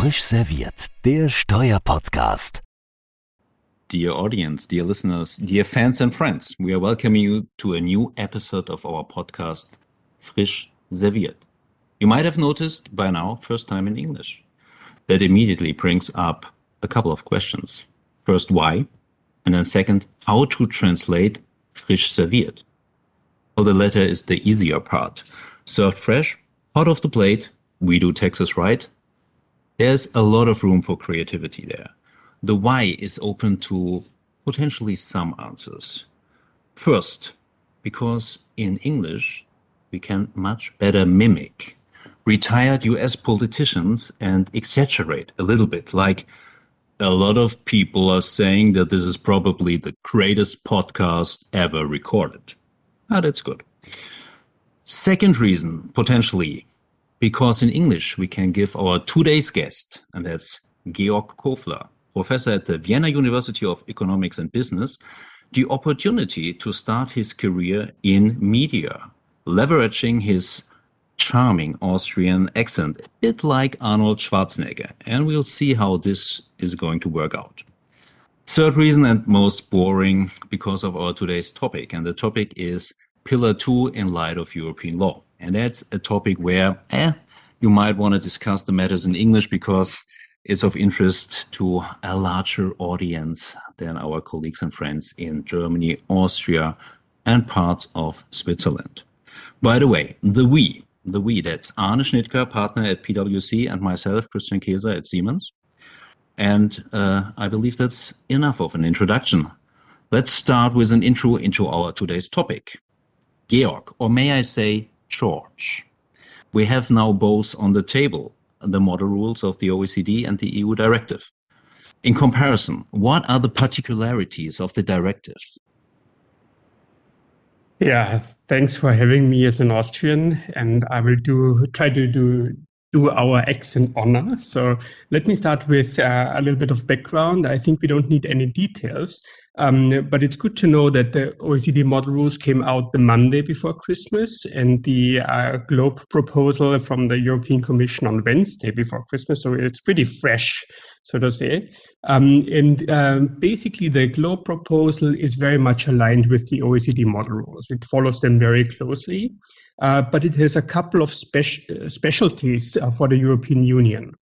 Frisch serviert, der Steuerpodcast. Dear audience, dear listeners, dear fans and friends, we are welcoming you to a new episode of our podcast, Frisch serviert. You might have noticed by now, first time in English. That immediately brings up a couple of questions. First, why? And then second, how to translate frisch serviert. Well, the latter is the easier part. Served fresh, hot off the plate, we do Texas right. There's a lot of room for creativity there. The why is open to potentially some answers. First, because in English, we can much better mimic retired US politicians and exaggerate a little bit. Like a lot of people are saying that this is probably the greatest podcast ever recorded. Ah, that's good. Second reason, potentially, because in English we can give our today's guest, and that's Georg Kofler, professor at the Vienna University of Economics and Business, the opportunity to start his career in media, leveraging his charming Austrian accent, a bit like Arnold Schwarzenegger. And we'll see how this is going to work out. Third reason and most boring because of our today's topic. And the topic is Pillar 2 in light of European law. And that's a topic where eh, you might want to discuss the matters in English because it's of interest to a larger audience than our colleagues and friends in Germany, Austria, and parts of Switzerland. By the way, the we, the we, that's Arne Schnittger, partner at PwC, and myself, Christian Kaiser at Siemens. And uh, I believe that's enough of an introduction. Let's start with an intro into our today's topic. Georg, or may I say George? We have now both on the table the model rules of the OECD and the EU directive. In comparison, what are the particularities of the directive? Yeah, thanks for having me as an Austrian, and I will do try to do do our accent honor. So let me start with uh, a little bit of background. I think we don't need any details. Um, but it's good to know that the OECD model rules came out the Monday before Christmas and the uh, GLOBE proposal from the European Commission on Wednesday before Christmas. So it's pretty fresh, so to say. Um, and um, basically, the GLOBE proposal is very much aligned with the OECD model rules. It follows them very closely, uh, but it has a couple of speci- specialties uh, for the European Union.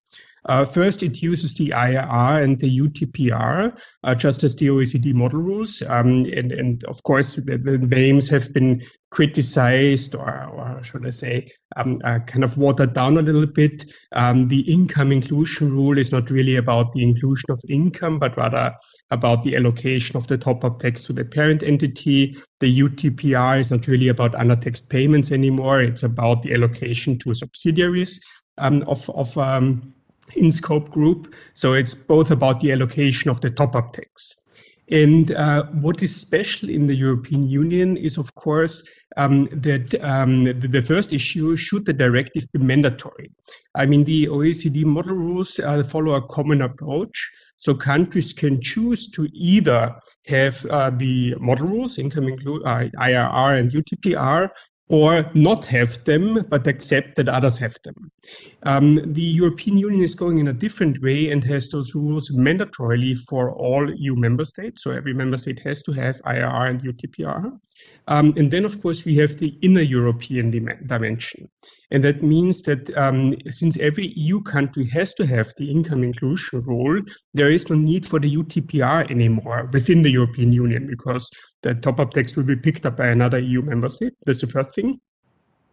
Uh, first, it uses the IIR and the UTPR, uh, just as the OECD model rules. Um, and, and, of course, the, the, names have been criticized, or, or should I say, um, uh, kind of watered down a little bit. Um, the income inclusion rule is not really about the inclusion of income, but rather about the allocation of the top up tax to the parent entity. The UTPR is not really about undertaxed payments anymore. It's about the allocation to subsidiaries um, of, of um, in scope group. So it's both about the allocation of the top up tax. And uh, what is special in the European Union is, of course, um, that um, the first issue should the directive be mandatory. I mean, the OECD model rules uh, follow a common approach. So countries can choose to either have uh, the model rules, income include uh, IIR and UTPR, or not have them, but accept that others have them. Um, the European Union is going in a different way and has those rules mandatorily for all EU member states. So every member state has to have IIR and UTPR. Um, and then, of course, we have the inner European dimension. And that means that um, since every EU country has to have the income inclusion rule, there is no need for the UTPR anymore within the European Union because the top up tax will be picked up by another EU member state. That's the first thing.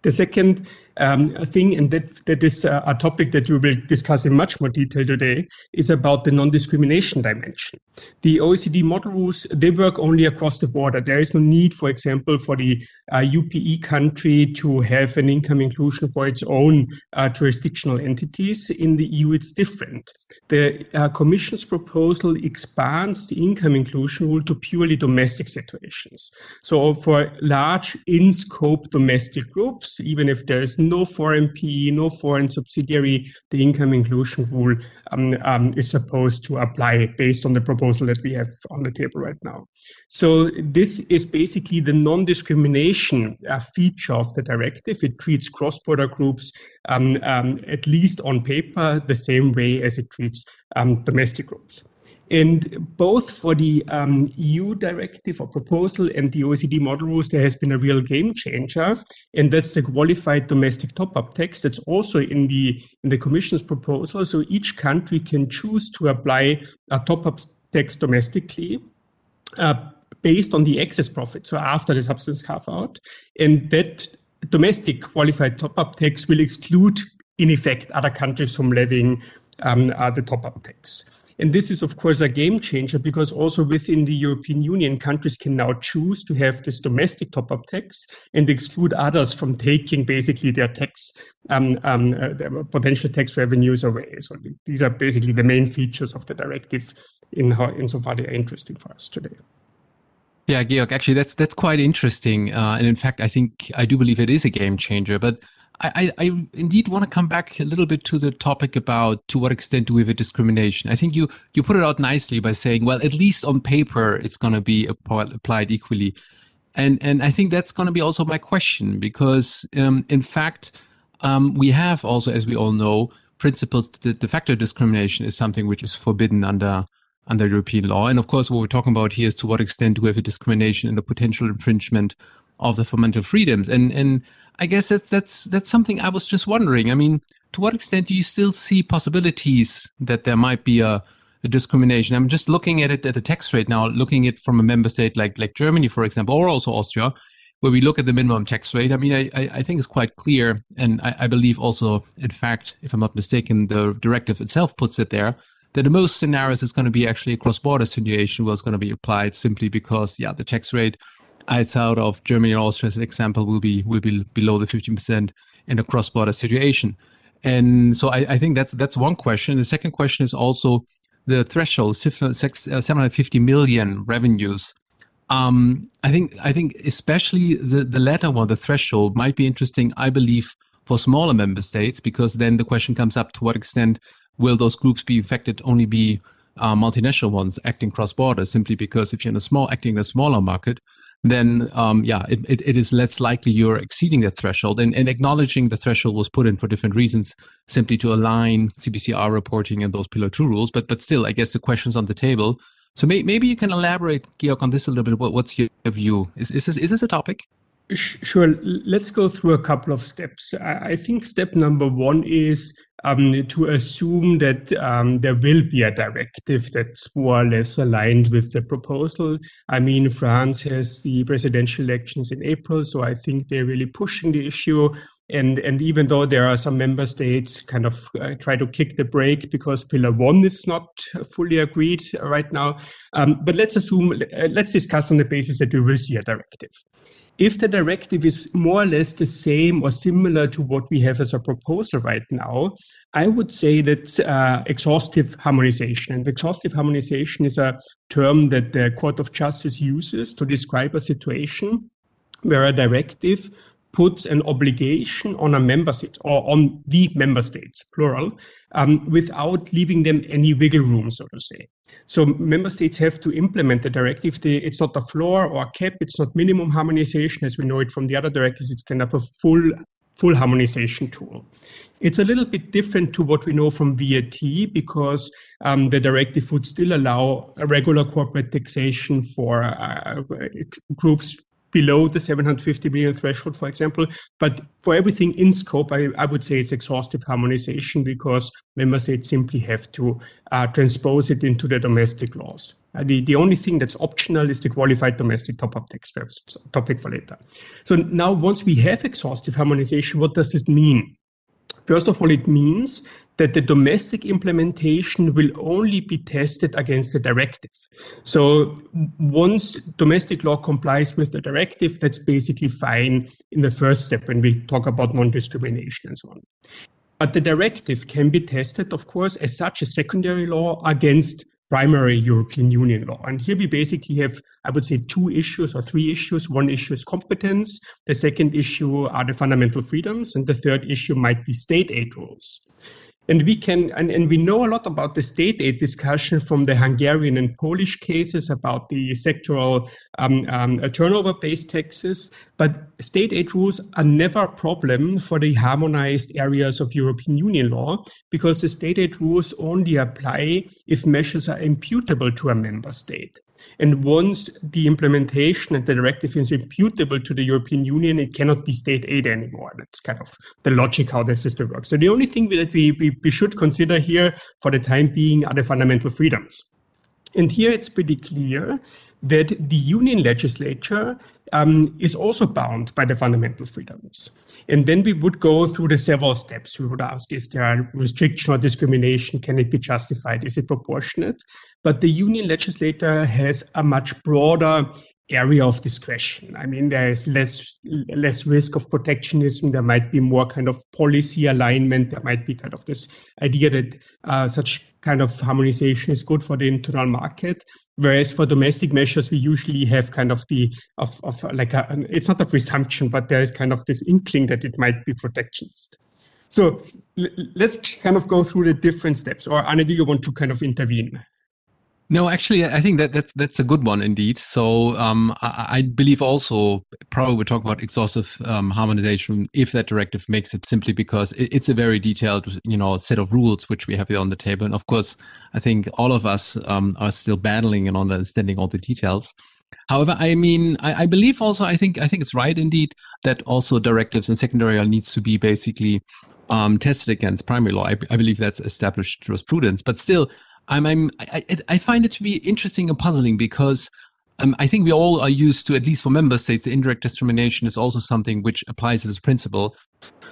The second um, thing, and that, that is uh, a topic that we will discuss in much more detail today, is about the non-discrimination dimension. The OECD model rules, they work only across the border. There is no need, for example, for the uh, UPE country to have an income inclusion for its own uh, jurisdictional entities. In the EU, it's different. The uh, Commission's proposal expands the income inclusion rule to purely domestic situations. So for large in-scope domestic groups, Even if there is no foreign PE, no foreign subsidiary, the income inclusion rule um, um, is supposed to apply based on the proposal that we have on the table right now. So this is basically the non-discrimination uh, feature of the directive. It treats cross-border groups, um, um at least on paper, the same way as it treats um, domestic groups. And both for the um, EU directive or proposal and the OECD model rules, there has been a real game changer, and that's the qualified domestic top-up tax. That's also in the in the Commission's proposal. So each country can choose to apply a top-up tax domestically. Uh, based on the excess profit, so after the substance carve out, and that domestic qualified top-up tax will exclude, in effect, other countries from levying um, uh, the top-up tax. And this is, of course, a game changer because also within the European Union, countries can now choose to have this domestic top up tax and exclude others from taking basically their tax, um, um, uh, their potential tax revenues away. So these are basically the main features of the directive in how, insofar they are interesting for us today. Yeah, Georg, actually, that's that's quite interesting, uh, and in fact, I think I do believe it is a game changer. But I, I, indeed want to come back a little bit to the topic about to what extent do we have a discrimination. I think you you put it out nicely by saying, well, at least on paper, it's going to be applied equally, and and I think that's going to be also my question because um, in fact um, we have also, as we all know, principles that de facto discrimination is something which is forbidden under under European law, and of course, what we're talking about here is to what extent do we have a discrimination and the potential infringement of the fundamental freedoms, and and I guess that's that's that's something I was just wondering. I mean, to what extent do you still see possibilities that there might be a, a discrimination? I'm just looking at it at the tax rate now, looking at it from a member state like like Germany, for example, or also Austria, where we look at the minimum tax rate. I mean, I I think it's quite clear, and I, I believe also, in fact, if I'm not mistaken, the directive itself puts it there that the most scenarios is going to be actually a cross-border situation where it's going to be applied simply because, yeah, the tax rate outside of Germany and Austria, as an example, will be will be below the 15% in a cross-border situation. And so I, I, think that's that's one question. The second question is also the threshold, 750 million revenues. Um, I think I think especially the, the latter one, the threshold, might be interesting, I believe, for smaller member states, because then the question comes up to what extent will those groups be affected only be uh, multinational ones acting cross border simply because if you're in a small acting in a smaller market then um, yeah, it, it, it is less likely you're exceeding that threshold. And, and acknowledging the threshold was put in for different reasons, simply to align CBCR reporting and those Pillar 2 rules. But but still, I guess the question's on the table. So may, maybe you can elaborate, Georg, on this a little bit. What, what's your view? Is, is, this, is this a topic? Sure. Let's go through a couple of steps. I think step number one is um, to assume that um, there will be a directive that's more or less aligned with the proposal. I mean, France has the presidential elections in April, so I think they're really pushing the issue. And, and even though there are some member states kind of uh, try to kick the brake because pillar one is not fully agreed right now. Um, but let's assume, uh, let's discuss on the basis that we will see a directive. If the directive is more or less the same or similar to what we have as a proposal right now, I would say that uh, exhaustive harmonization. And exhaustive harmonization is a term that the Court of Justice uses to describe a situation where a directive puts an obligation on a member state or on the member states, plural, um, without leaving them any wiggle room, so to say. So member states have to implement the directive. They, it's not a floor or a cap. It's not minimum harmonization as we know it from the other directives. It's kind of a full full harmonization tool. It's a little bit different to what we know from VAT because um, the directive would still allow a regular corporate taxation for uh, groups below the 750 million threshold, for example. But for everything in scope, I, I would say it's exhaustive harmonization because member states simply have to uh, transpose it into the domestic laws. Uh, the, the only thing that's optional is the qualified domestic top-up tax topic for later. So now once we have exhaustive harmonization, what does this mean? First of all, it means that the domestic implementation will only be tested against the directive. So once domestic law complies with the directive, that's basically fine in the first step when we talk about non-discrimination and so on. But the directive can be tested, of course, as such a secondary law against primary European Union law. And here we basically have, I would say, two issues or three issues. One issue is competence. The second issue are the fundamental freedoms. And the third issue might be state aid rules. And we can, and, and we know a lot about the state aid discussion from the Hungarian and Polish cases about the sectoral um, um, turnover-based taxes. But state aid rules are never a problem for the harmonized areas of European Union law because the state aid rules only apply if measures are imputable to a member state. And once the implementation and the directive is imputable to the European Union, it cannot be state aid anymore. That's kind of the logic how the system works. So the only thing that we, we, we should consider here for the time being are the fundamental freedoms. And here it's pretty clear that the union legislature um, is also bound by the fundamental freedoms. And then we would go through the several steps. We would ask, is there a restriction or discrimination? Can it be justified? Is it proportionate? But the union legislator has a much broader area of discretion. I mean, there is less less risk of protectionism. There might be more kind of policy alignment. There might be kind of this idea that uh, such kind of harmonization is good for the internal market. Whereas for domestic measures, we usually have kind of the of, of like a, it's not a presumption, but there is kind of this inkling that it might be protectionist. So let's kind of go through the different steps. Or Arne, do you want to kind of intervene? No, actually, I think that that's that's a good one indeed. So um, I, I, believe also probably we talk about exhaustive um, harmonization if that directive makes it simply because it, it's a very detailed you know set of rules which we have here on the table. And of course, I think all of us um, are still battling and understanding all the details. However, I mean, I, I, believe also I think I think it's right indeed that also directives and secondary law needs to be basically um, tested against primary law. I, I believe that's established jurisprudence, but still I'm, I'm I, I find it to be interesting and puzzling because um, I think we all are used to, at least for member states, the indirect discrimination is also something which applies as a principle.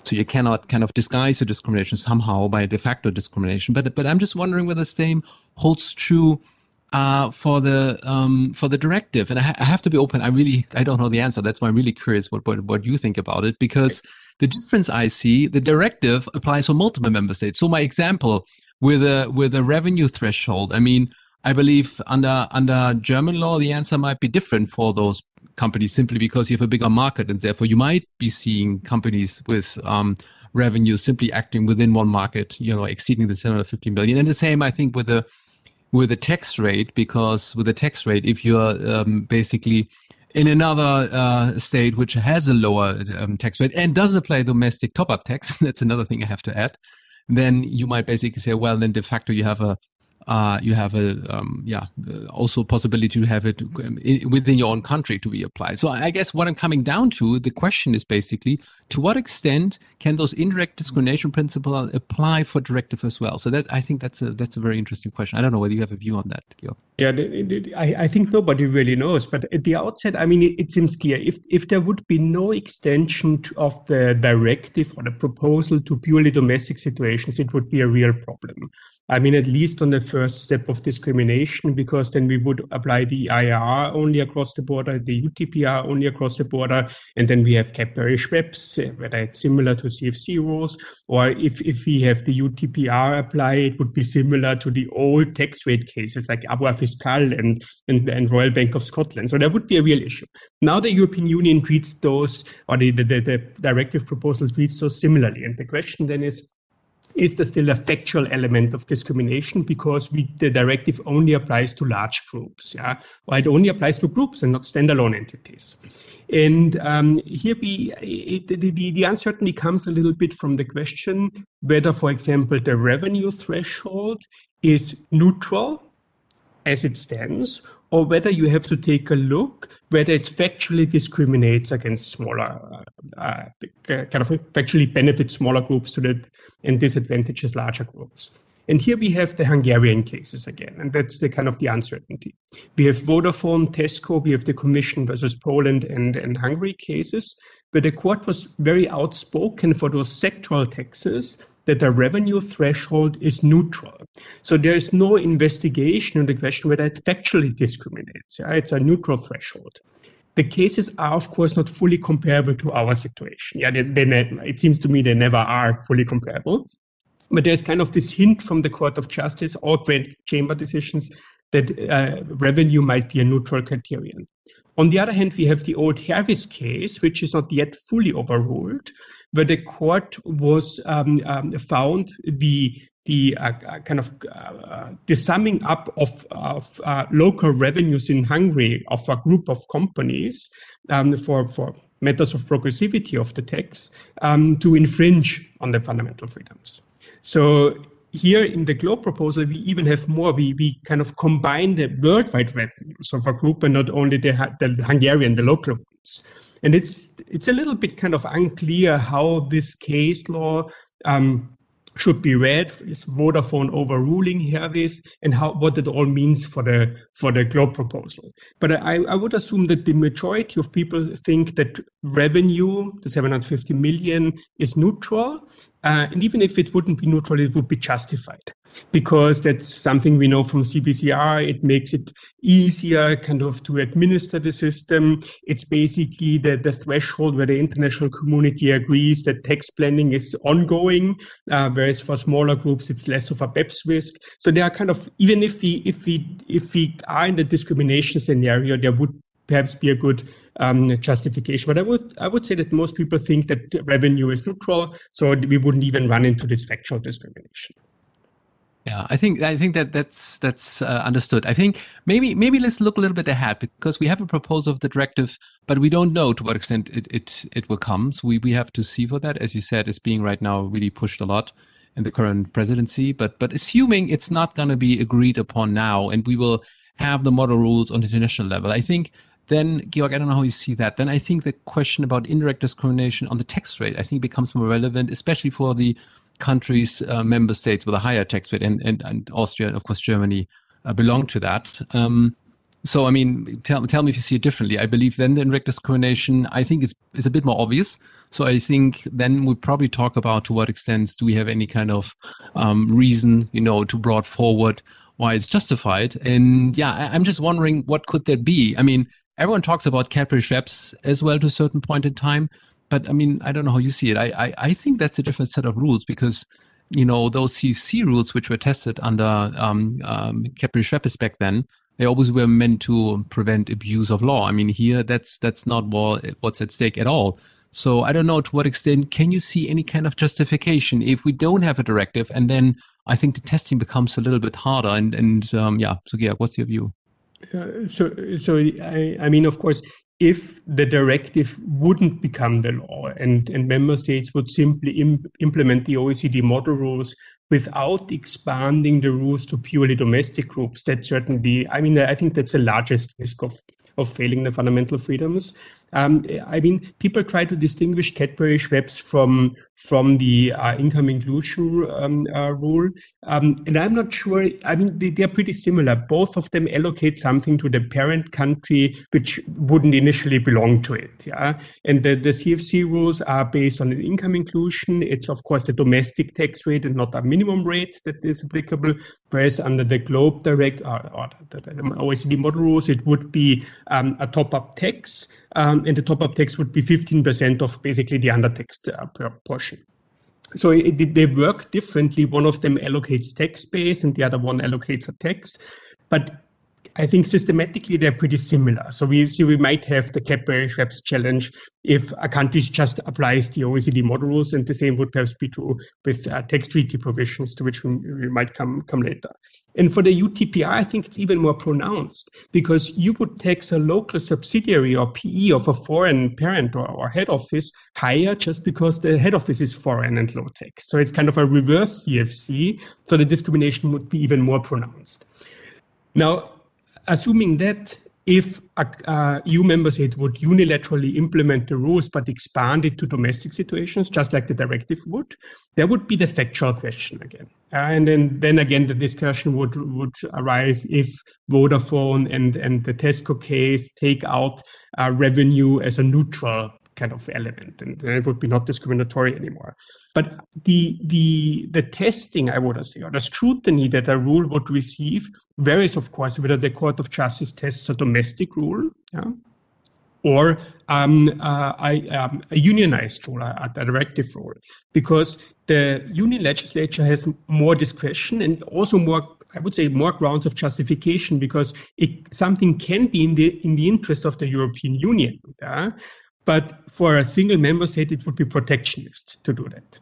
So you cannot kind of disguise the discrimination somehow by de facto discrimination. But but I'm just wondering whether the same holds true uh, for the um, for the directive. And I, ha- I, have to be open. I really I don't know the answer. That's why I'm really curious what what, what you think about it because the difference I see, the directive applies for multiple member states. So my example with a with a revenue threshold. I mean, I believe under under German law, the answer might be different for those companies simply because you have a bigger market, and therefore you might be seeing companies with um, revenue simply acting within one market, you know, exceeding the 750 million. And the same, I think, with the with the tax rate, because with the tax rate, if you're um, basically in another uh, state which has a lower um, tax rate and doesn't apply domestic top-up tax, that's another thing I have to add then you might basically say, well, then de facto you have a uh, you have a um, yeah uh, also possibility to have it um, within your own country to be applied. So I guess what I'm coming down to, the question is basically to what extent can those indirect discrimination principles apply for directive as well? So that I think that's a that's a very interesting question. I don't know whether you have a view on that, Georg. Yeah, I, I think nobody really knows. But at the outset, I mean, it, it seems clear if if there would be no extension to, of the directive or the proposal to purely domestic situations, it would be a real problem. I mean, at least on the first step of discrimination, because then we would apply the IR only across the border, the UTPR only across the border, and then we have Cadbury Schweppes, uh, whether it's similar to CFC rules, or if, if we have the UTPR apply, it would be similar to the old tax rate cases like Avoir Fiscal and, and, and Royal Bank of Scotland. So that would be a real issue. Now the European Union treats those, or the, the, the directive proposal treats those similarly. And the question then is, is there still a factual element of discrimination because we, the directive only applies to large groups, yeah, or it only applies to groups and not standalone entities. And um, here we, it, the, the, the uncertainty comes a little bit from the question whether, for example, the revenue threshold is neutral as it stands, or whether you have to take a look whether it factually discriminates against smaller, uh, uh, kind of factually benefits smaller groups to the, and disadvantages larger groups. And here we have the Hungarian cases again, and that's the kind of the uncertainty. We have Vodafone, Tesco, we have the Commission versus Poland and, and Hungary cases, where the court was very outspoken for those sectoral taxes that the revenue threshold is neutral. So there is no investigation on the question whether it factually discriminates. Yeah? It's a neutral threshold. The cases are, of course, not fully comparable to our situation. Yeah, they, they it seems to me they never are fully comparable. But there's kind of this hint from the Court of Justice or Grand Chamber decisions that uh, revenue might be a neutral criterion. On the other hand, we have the old Hervis case, which is not yet fully overruled, where the court was um, um, found the the uh kind of uh, the summing up of, of uh, local revenues in Hungary of a group of companies um, for for matters of progressivity of the tax um, to infringe on the fundamental freedoms. So here in the GLOBE proposal, we even have more. We, we kind of combine the worldwide revenues of a group and not only the, the Hungarian, the local ones. And it's it's a little bit kind of unclear how this case law um, should be read. Is Vodafone overruling Hervis, and how what it all means for the for the GLOBE proposal? But I, I would assume that the majority of people think that revenue, the 750 million, is neutral, uh, and even if it wouldn't be neutral, it would be justified because that's something we know from CBCR. It makes it easier kind of to administer the system. It's basically the, the threshold where the international community agrees that tax planning is ongoing, uh, whereas for smaller groups, it's less of a BEPS risk. So there are kind of, even if we, if we, if we are in the discrimination scenario, there would perhaps be a good um, justification. But I would I would say that most people think that revenue is neutral, so we wouldn't even run into this factual discrimination. Yeah, I think I think that that's that's uh, understood. I think maybe maybe let's look a little bit ahead because we have a proposal of the directive, but we don't know to what extent it it, it will come. So we, we have to see for that, as you said, it's being right now really pushed a lot in the current presidency. But but assuming it's not going to be agreed upon now, and we will have the model rules on the international level, I think then Georg, I don't know how you see that. Then I think the question about indirect discrimination on the tax rate, I think becomes more relevant, especially for the countries, uh, member states with a higher tax rate, and, and, and Austria, of course, Germany uh, belong to that. Um, so, I mean, tell, tell me if you see it differently. I believe then the indirect discrimination, I think, is, is a bit more obvious. So I think then we probably talk about to what extent do we have any kind of um, reason, you know, to brought forward why it's justified. And yeah, I'm just wondering what could that be? I mean, everyone talks about Cadbury Schweppes as well to a certain point in time. But I mean, I don't know how you see it. I, I, I think that's a different set of rules because, you know, those CFC rules which were tested under um, um, Cadbury Schweppes back then, they always were meant to prevent abuse of law. I mean, here that's that's not what, what's at stake at all. So I don't know to what extent can you see any kind of justification if we don't have a directive, and then I think the testing becomes a little bit harder. And and um, yeah, so yeah, what's your view? Uh, so, so I, I mean, of course, if the directive wouldn't become the law and, and member states would simply Im- implement the OECD model rules without expanding the rules to purely domestic groups, that certainly, I mean, I think that's the largest risk of, of failing the fundamental freedoms. Um, I mean, people try to distinguish Cadbury Schweppes from from the uh, income inclusion um, uh, rule, um, and I'm not sure. I mean, they, they, are pretty similar. Both of them allocate something to the parent country which wouldn't initially belong to it. Yeah, and the, the CFC rules are based on an income inclusion. It's of course the domestic tax rate and not a minimum rate that is applicable. Whereas under the Globe Direct or, or the, the OECD model rules, it would be um, a top-up tax um, and the top-up tax would be 15% of basically the undertaxed uh, portion. So it, they work differently. One of them allocates tax base and the other one allocates a tax. But I think systematically they're pretty similar. So we see we might have the Cadbury Schweppes challenge if a country just applies the OECD model rules, and the same would perhaps be true with uh, tax treaty provisions, to which we, we, might come come later. And for the UTPR, I think it's even more pronounced because you would tax a local subsidiary or PE of a foreign parent or, or head office higher just because the head office is foreign and low tax. So it's kind of a reverse CFC. So the discrimination would be even more pronounced. Now, assuming that if a, a EU member state would unilaterally implement the rules but expand it to domestic situations, just like the directive would, there would be the factual question again. Uh, and then, then again, the discussion would, would arise if Vodafone and, and the Tesco case take out uh, revenue as a neutral kind of element, and then it would be not discriminatory anymore. But the the the testing, I would say, or the scrutiny that a rule would receive varies, of course, whether the Court of Justice tests a domestic rule, yeah, or um, uh, I, um, a unionized rule, a, a, directive rule, because the union legislature has more discretion and also more, I would say, more grounds of justification because it, something can be in the in the interest of the European Union. Yeah? But for a single member state, it would be protectionist to do that.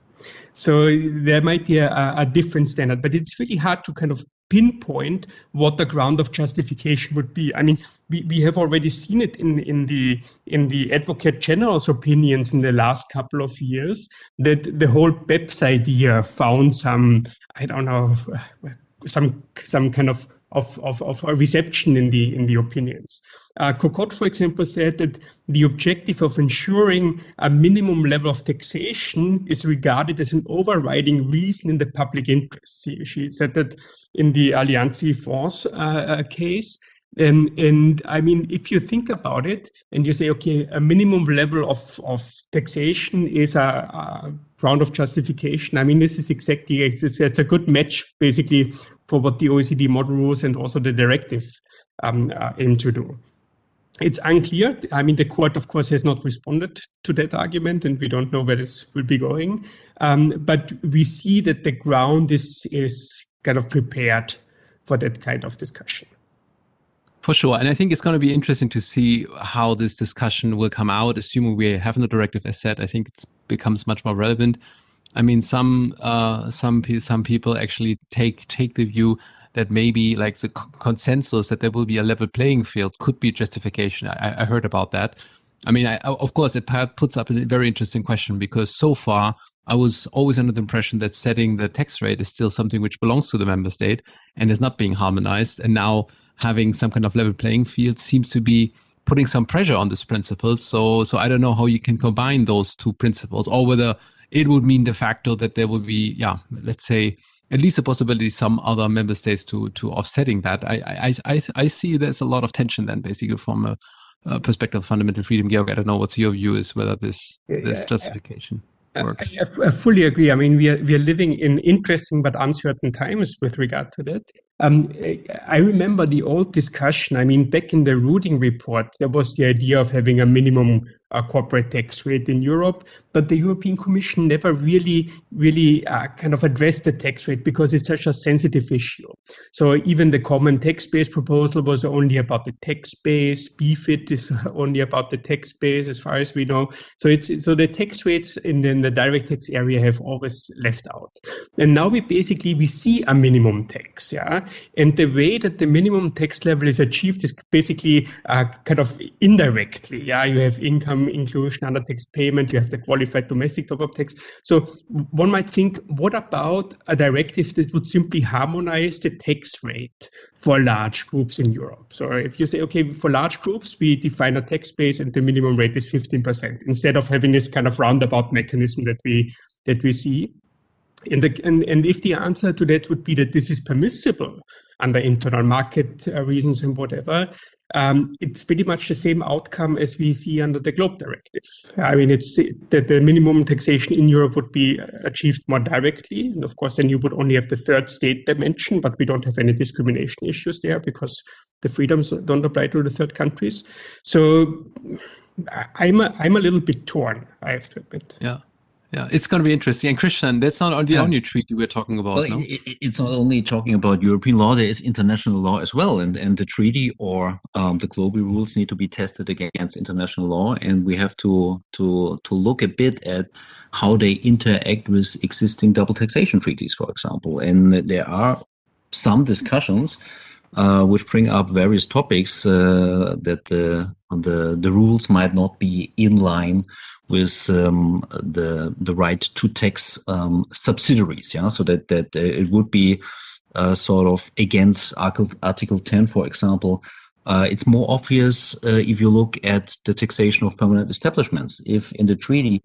So there might be a, a different standard, but it's really hard to kind of pinpoint what the ground of justification would be. I mean, we, we have already seen it in, in the in the Advocate General's opinions in the last couple of years that the whole BEPS idea found some I don't know some some kind of of, of, of reception in the in the opinions. Uh, Kokott, for example, said that the objective of ensuring a minimum level of taxation is regarded as an overriding reason in the public interest. She, she said that in the Allianz France uh, uh, case. And, and I mean, if you think about it and you say, okay, a minimum level of, of taxation is a, a ground of justification. I mean, this is exactly, it's, it's a good match basically for what the OECD model rules and also the directive um, uh, aim to do. It's unclear. I mean, the court, of course, has not responded to that argument, and we don't know where this will be going. Um, but we see that the ground is is kind of prepared for that kind of discussion. For sure. And I think it's going to be interesting to see how this discussion will come out, assuming we have no directive as said. I think it becomes much more relevant. I mean, some uh, some some people actually take take the view that maybe like the consensus that there will be a level playing field could be justification. I, I heard about that. I mean, I, of course, it puts up a very interesting question because so far I was always under the impression that setting the tax rate is still something which belongs to the member state and is not being harmonized. And now having some kind of level playing field seems to be putting some pressure on this principle. So, so I don't know how you can combine those two principles or whether it would mean de facto that there would be, yeah, let's say at least a possibility some other member states to to offsetting that. I I I, I see there's a lot of tension then basically from a, a perspective of fundamental freedom. Georg, I don't know what's your view is whether this this justification. Works. I, I, fully agree. I mean, we are we are living in interesting but uncertain times with regard to that. Um, I remember the old discussion. I mean, back in the Ruding report, there was the idea of having a minimum uh, corporate tax rate in Europe, but the European Commission never really, really uh, kind of addressed the tax rate because it's such a sensitive issue. So even the common tax base proposal was only about the tax base. BEFIT is only about the tax base, as far as we know. So it's so the tax rates in the, in the direct tax area have always left out. And now we basically we see a minimum tax, yeah. And the way that the minimum tax level is achieved is basically uh, kind of indirectly, yeah. You have income inclusion under tax payment, you have the qualified domestic top-up tax. So one might think, what about a directive that would simply harmonize the tax rate for large groups in Europe? So if you say, okay, for large groups, we define a tax base and the minimum rate is 15%, instead of having this kind of roundabout mechanism that we that we see. And, the, and, and if the answer to that would be that this is permissible under internal market uh, reasons and whatever, um, it's pretty much the same outcome as we see under the GloBE Directive. I mean, it's that the minimum taxation in Europe would be achieved more directly, and of course, then you would only have the third state dimension, but we don't have any discrimination issues there because the freedoms don't apply to the third countries. So, I'm a, I'm a little bit torn, I have to admit. Yeah. Yeah, it's going to be interesting. And Christian, that's not the yeah. only treaty we're talking about. Well, no? it, it's not only talking about European law; there is international law as well, and and the treaty or um, the global rules need to be tested against international law, and we have to to to look a bit at how they interact with existing double taxation treaties, for example. And there are some discussions uh, which bring up various topics uh, that the the the rules might not be in line with um, the the right to tax um, subsidiaries. Yeah, so that that uh, it would be uh, sort of against Article, Article 10, for example. Uh, it's more obvious uh, if you look at the taxation of permanent establishments. If in the treaty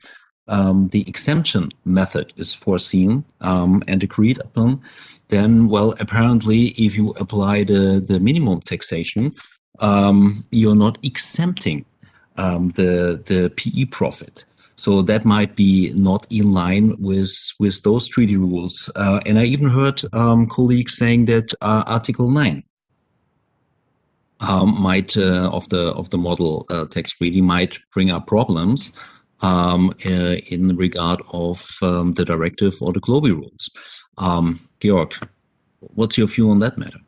um, the exemption method is foreseen um, and agreed upon, then well, apparently, if you apply the the minimum taxation, um, you're not exempting um, the the PE profit. So that might be not in line with with those treaty rules. Uh, and I even heard um, colleagues saying that uh, Article Nine um, might uh, of the of the model uh, text treaty might bring up problems um, uh, in regard of um, the directive or the global rules. Um, Georg, what's your view on that matter?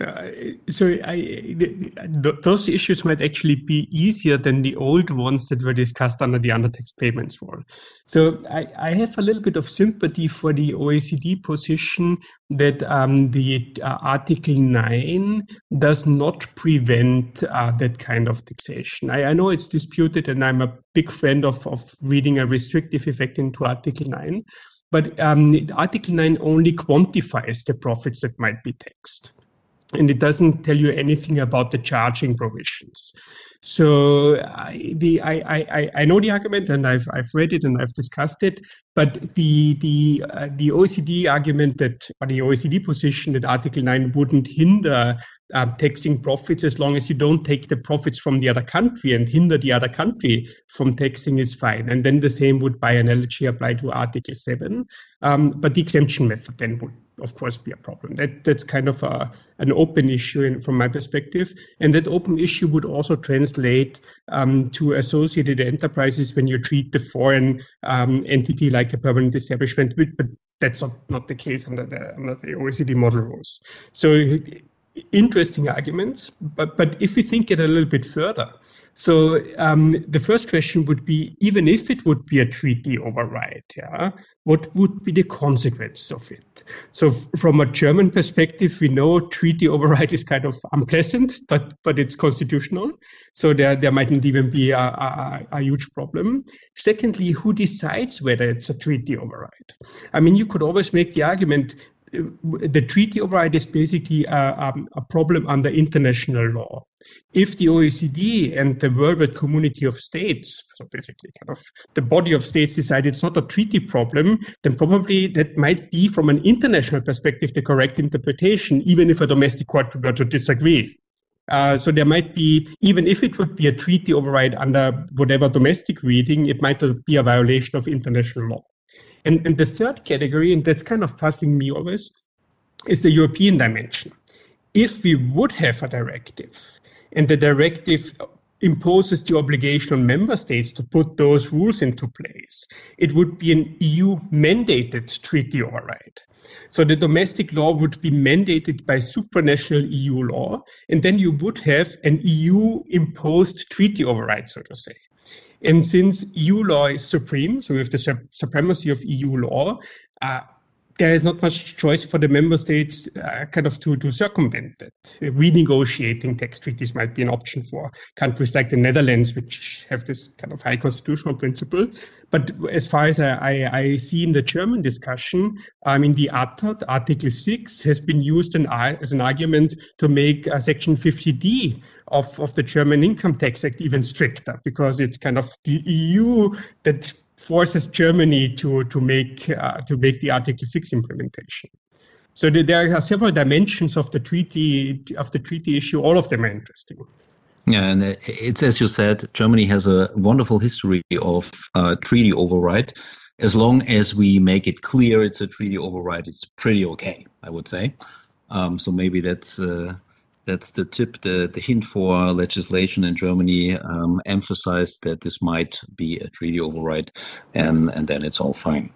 Uh, so I, th those issues might actually be easier than the old ones that were discussed under the undertaxed payments rule. So I, I have a little bit of sympathy for the OECD position that um, the uh, Article 9 does not prevent uh, that kind of taxation. I, I, know it's disputed, and I'm a big friend of, of reading a restrictive effect into Article 9. But um, Article 9 only quantifies the profits that might be taxed and it doesn't tell you anything about the charging provisions. So I, the I, I I know the argument and I've I've read it and I've discussed it, but the the uh, the OECD argument that or the OECD position that Article Nine wouldn't hinder um, taxing profits as long as you don't take the profits from the other country and hinder the other country from taxing is fine. And then the same would by analogy apply to Article 7. Um, but the exemption method then would of course be a problem. That that's kind of a, an open issue in, from my perspective, and that open issue would also translate um, to associated enterprises when you treat the foreign um, entity like a permanent establishment. But, that's not, not the case under the under the OECD model rules. So interesting arguments, but but if we think it a little bit further, so um, the first question would be, even if it would be a treaty override, yeah, what would be the consequence of it? So from a German perspective, we know treaty override is kind of unpleasant, but but it's constitutional. So there there mightn't even be a, a, a huge problem. Secondly, who decides whether it's a treaty override? I mean, you could always make the argument the treaty override is basically a, um, a, problem under international law. If the OECD and the worldwide community of states, so basically kind of the body of states decide it's not a treaty problem, then probably that might be from an international perspective the correct interpretation, even if a domestic court were to disagree. Uh, so there might be, even if it would be a treaty override under whatever domestic reading, it might be a violation of international law. And, and the third category, and that's kind of puzzling me always, is the European dimension. If we would have a directive and the directive imposes the obligation on member states to put those rules into place, it would be an EU mandated treaty override. So the domestic law would be mandated by supranational EU law, and then you would have an EU imposed treaty override, so to say. And since EU law is supreme, so we have the supremacy of EU law, uh, there is not much choice for the member states uh, kind of to, to circumvent that. Renegotiating tax treaties might be an option for countries like the Netherlands, which have this kind of high constitutional principle. But as far as I, I, I see in the German discussion, I mean, the ATAD, Article 6, has been used as an argument to make uh, Section 50D of, of the German Income Tax Act even stricter because it's kind of the EU that forces Germany to to make uh, to make the Article Six implementation. So there are several dimensions of the treaty of the treaty issue. All of them are interesting. Yeah, and it's as you said, Germany has a wonderful history of uh, treaty override. As long as we make it clear it's a treaty override, it's pretty okay, I would say. Um, so maybe that's uh, that's the tip, the, the hint for legislation in Germany um, emphasized that this might be a treaty override, and, and then it's all fine.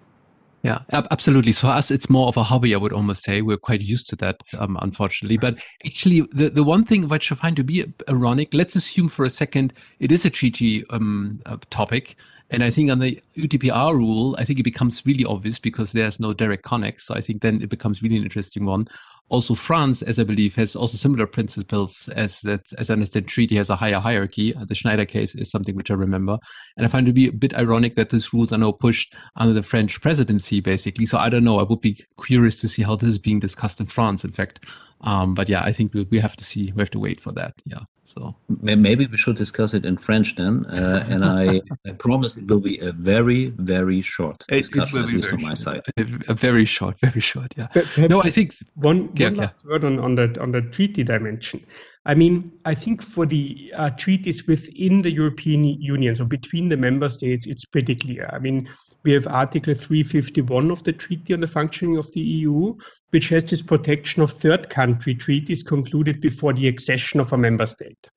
Yeah, absolutely. So us, it's more of a hobby, I would almost say. We're quite used to that, um, unfortunately. But actually, the, the one thing which I find to be ironic, let's assume for a second it is a treaty um, topic. And I think on the UTPR rule, I think it becomes really obvious because there's no direct connect. So I think then it becomes really an interesting one also France, as I believe, has also similar principles as that, as I understand, treaty has a higher hierarchy. The Schneider case is something which I remember. And I find it to be a bit ironic that these rules are now pushed under the French presidency, basically. So I don't know. I would be curious to see how this is being discussed in France, in fact. Um, but yeah, I think we, we have to see, we have to wait for that. Yeah. So maybe we should discuss it in French then. Uh, and I, I, promise it will be a very, very short discussion, at least from my side. A, a, very short, very short. Yeah. But, no, I think one, one yeah, last yeah. word on, on the on the treaty dimension. I mean, I think for the uh, treaties within the European Union, so between the member states, it's pretty clear. I mean, we have Article 351 of the Treaty on the Functioning of the EU, which has this protection of third country treaties concluded before the accession of a member state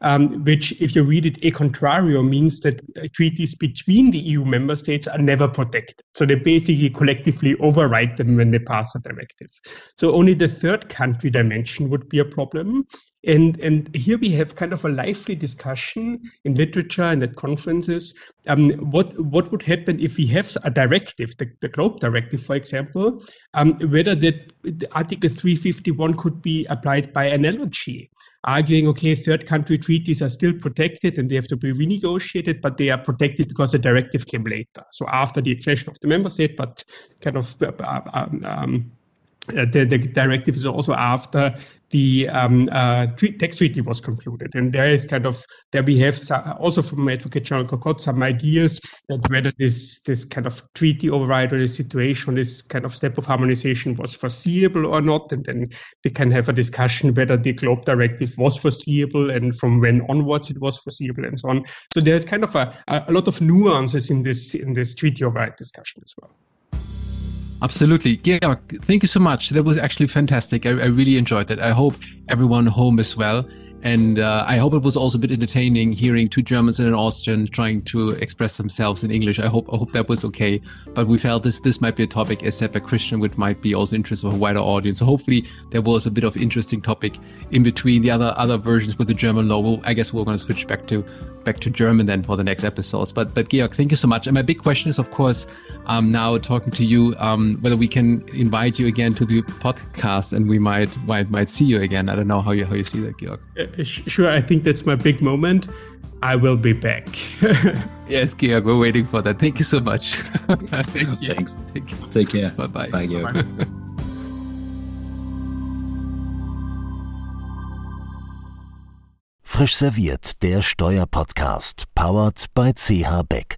um, which, if you read it a contrario, means that uh, treaties between the EU member states are never protected. So they basically collectively override them when they pass a directive. So only the third country dimension would be a problem. And, and here we have kind of a lively discussion in literature and at conferences. Um, what, what would happen if we have a directive, the, the GLOBE directive, for example, um, whether that Article 351 could be applied by analogy arguing, okay, third country treaties are still protected and they have to be renegotiated, but they are protected because the directive came later. So after the accession of the member state, but kind of uh, um, um, uh, the, the directive is also after the um, uh, tax treaty was concluded. And there is kind of, there we have some, also from Advocate General Kokott some ideas that whether this, this kind of treaty override or the situation, this kind of step of harmonization was foreseeable or not. And then we can have a discussion whether the GLOBE directive was foreseeable and from when onwards it was foreseeable and so on. So there's kind of a, a lot of nuances in this, in this treaty override discussion as well. Absolutely. Georg, thank you so much. That was actually fantastic. I, I really enjoyed that. I hope everyone home as well. And uh, I hope it was also a bit entertaining hearing two Germans and an Austrian trying to express themselves in English. I hope I hope that was okay. But we felt this this might be a topic, as said by Christian, which might be also interest of a wider audience. So hopefully there was a bit of interesting topic in between the other other versions with the German logo. I guess we're going to switch back to back to German then for the next episodes. But but Georg, thank you so much. And my big question is, of course, um, now talking to you, um, whether we can invite you again to the podcast and we might might might see you again. I don't know how you how you see that, Georg. Uh, sure, I think that's my big moment. I will be back. yes, Georg, we're waiting for that. Thank you so much. Thank you. Thanks. Take, Take care. Bye bye. Bye, Frisch serviert, der Steuerpodcast, powered by CH Beck.